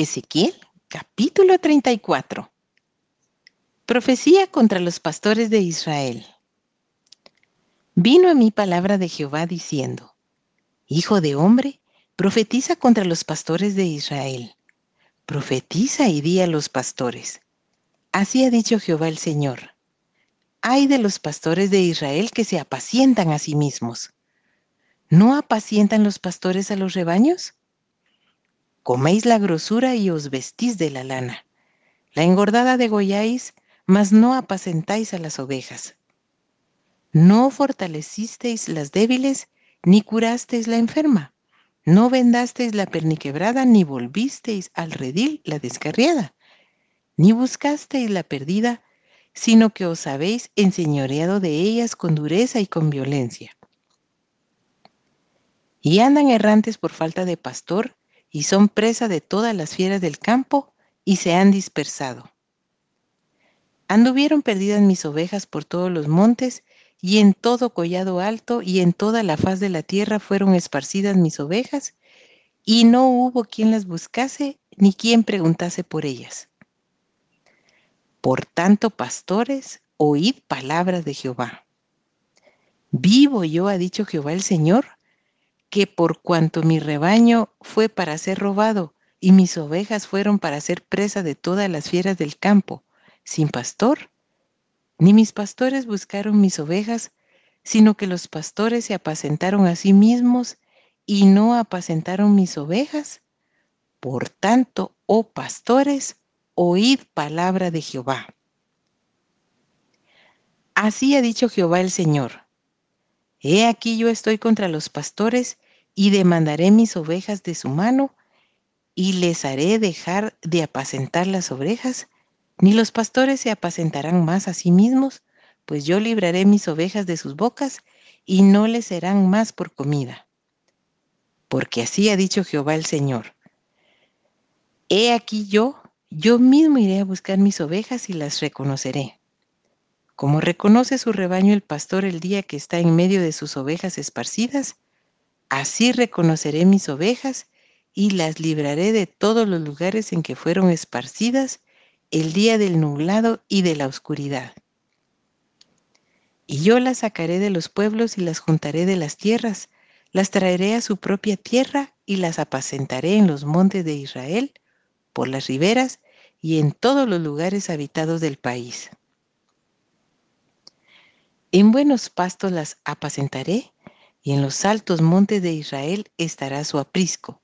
Ezequiel, capítulo 34. Profecía contra los pastores de Israel. Vino a mí palabra de Jehová diciendo, Hijo de hombre, profetiza contra los pastores de Israel. Profetiza y di a los pastores. Así ha dicho Jehová el Señor. Hay de los pastores de Israel que se apacientan a sí mismos. ¿No apacientan los pastores a los rebaños? Coméis la grosura y os vestís de la lana. La engordada degolláis, mas no apacentáis a las ovejas. No fortalecisteis las débiles, ni curasteis la enferma. No vendasteis la perniquebrada, ni volvisteis al redil la descarriada. Ni buscasteis la perdida, sino que os habéis enseñoreado de ellas con dureza y con violencia. Y andan errantes por falta de pastor, y son presa de todas las fieras del campo y se han dispersado. Anduvieron perdidas mis ovejas por todos los montes y en todo collado alto y en toda la faz de la tierra fueron esparcidas mis ovejas y no hubo quien las buscase ni quien preguntase por ellas. Por tanto, pastores, oíd palabras de Jehová. Vivo yo, ha dicho Jehová el Señor, que por cuanto mi rebaño fue para ser robado y mis ovejas fueron para ser presa de todas las fieras del campo, sin pastor, ni mis pastores buscaron mis ovejas, sino que los pastores se apacentaron a sí mismos y no apacentaron mis ovejas. Por tanto, oh pastores, oíd palabra de Jehová. Así ha dicho Jehová el Señor He aquí yo estoy contra los pastores y demandaré mis ovejas de su mano y les haré dejar de apacentar las ovejas, ni los pastores se apacentarán más a sí mismos, pues yo libraré mis ovejas de sus bocas y no les serán más por comida. Porque así ha dicho Jehová el Señor. He aquí yo, yo mismo iré a buscar mis ovejas y las reconoceré como reconoce su rebaño el pastor el día que está en medio de sus ovejas esparcidas, así reconoceré mis ovejas y las libraré de todos los lugares en que fueron esparcidas el día del nublado y de la oscuridad. Y yo las sacaré de los pueblos y las juntaré de las tierras, las traeré a su propia tierra y las apacentaré en los montes de Israel, por las riberas y en todos los lugares habitados del país. En buenos pastos las apacentaré, y en los altos montes de Israel estará su aprisco.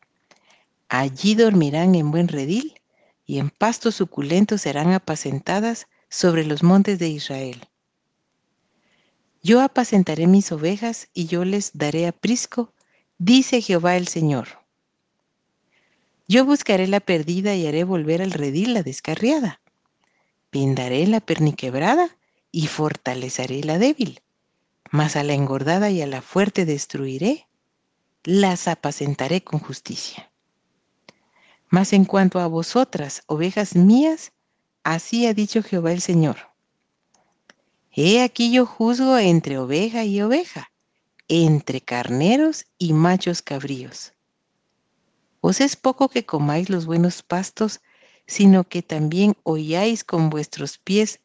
Allí dormirán en buen redil, y en pastos suculentos serán apacentadas sobre los montes de Israel. Yo apacentaré mis ovejas y yo les daré aprisco, dice Jehová el Señor. Yo buscaré la perdida y haré volver al redil la descarriada. Vendaré la perniquebrada y fortaleceré la débil, mas a la engordada y a la fuerte destruiré, las apacentaré con justicia. Mas en cuanto a vosotras, ovejas mías, así ha dicho Jehová el Señor. He aquí yo juzgo entre oveja y oveja, entre carneros y machos cabríos. Os es poco que comáis los buenos pastos, sino que también oyáis con vuestros pies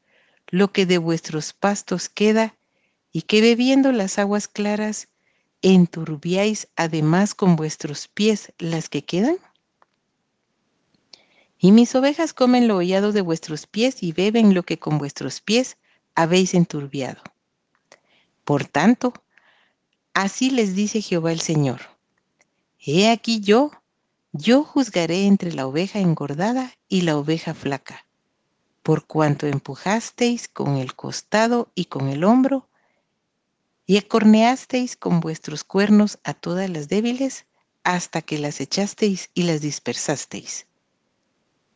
lo que de vuestros pastos queda, y que bebiendo las aguas claras, enturbiáis además con vuestros pies las que quedan? Y mis ovejas comen lo hollado de vuestros pies y beben lo que con vuestros pies habéis enturbiado. Por tanto, así les dice Jehová el Señor. He aquí yo, yo juzgaré entre la oveja engordada y la oveja flaca por cuanto empujasteis con el costado y con el hombro, y acorneasteis con vuestros cuernos a todas las débiles, hasta que las echasteis y las dispersasteis.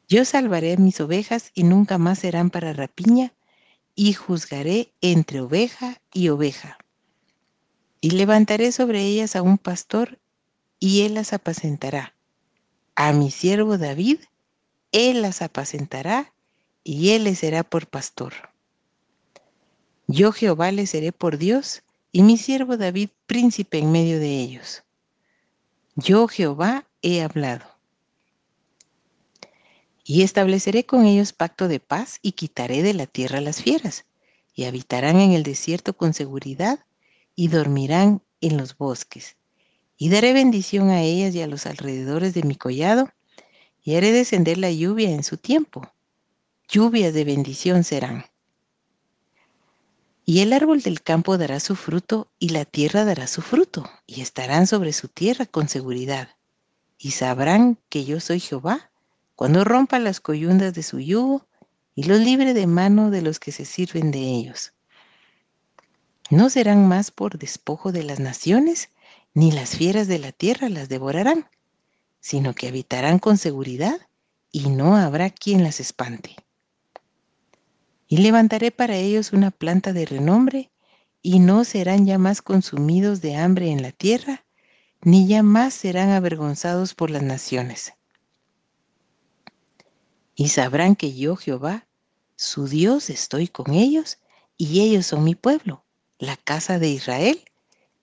Yo salvaré mis ovejas y nunca más serán para rapiña, y juzgaré entre oveja y oveja. Y levantaré sobre ellas a un pastor, y él las apacentará. A mi siervo David, él las apacentará y él le será por pastor. Yo Jehová le seré por Dios, y mi siervo David príncipe en medio de ellos. Yo Jehová he hablado. Y estableceré con ellos pacto de paz y quitaré de la tierra las fieras, y habitarán en el desierto con seguridad y dormirán en los bosques. Y daré bendición a ellas y a los alrededores de mi collado, y haré descender la lluvia en su tiempo. Lluvias de bendición serán. Y el árbol del campo dará su fruto, y la tierra dará su fruto, y estarán sobre su tierra con seguridad. Y sabrán que yo soy Jehová, cuando rompa las coyundas de su yugo, y los libre de mano de los que se sirven de ellos. No serán más por despojo de las naciones, ni las fieras de la tierra las devorarán, sino que habitarán con seguridad, y no habrá quien las espante. Y levantaré para ellos una planta de renombre, y no serán ya más consumidos de hambre en la tierra, ni ya más serán avergonzados por las naciones. Y sabrán que yo, Jehová, su Dios, estoy con ellos, y ellos son mi pueblo, la casa de Israel,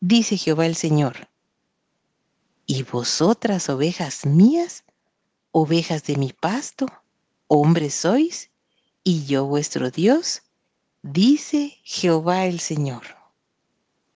dice Jehová el Señor. Y vosotras, ovejas mías, ovejas de mi pasto, hombres sois, y yo vuestro Dios, dice Jehová el Señor.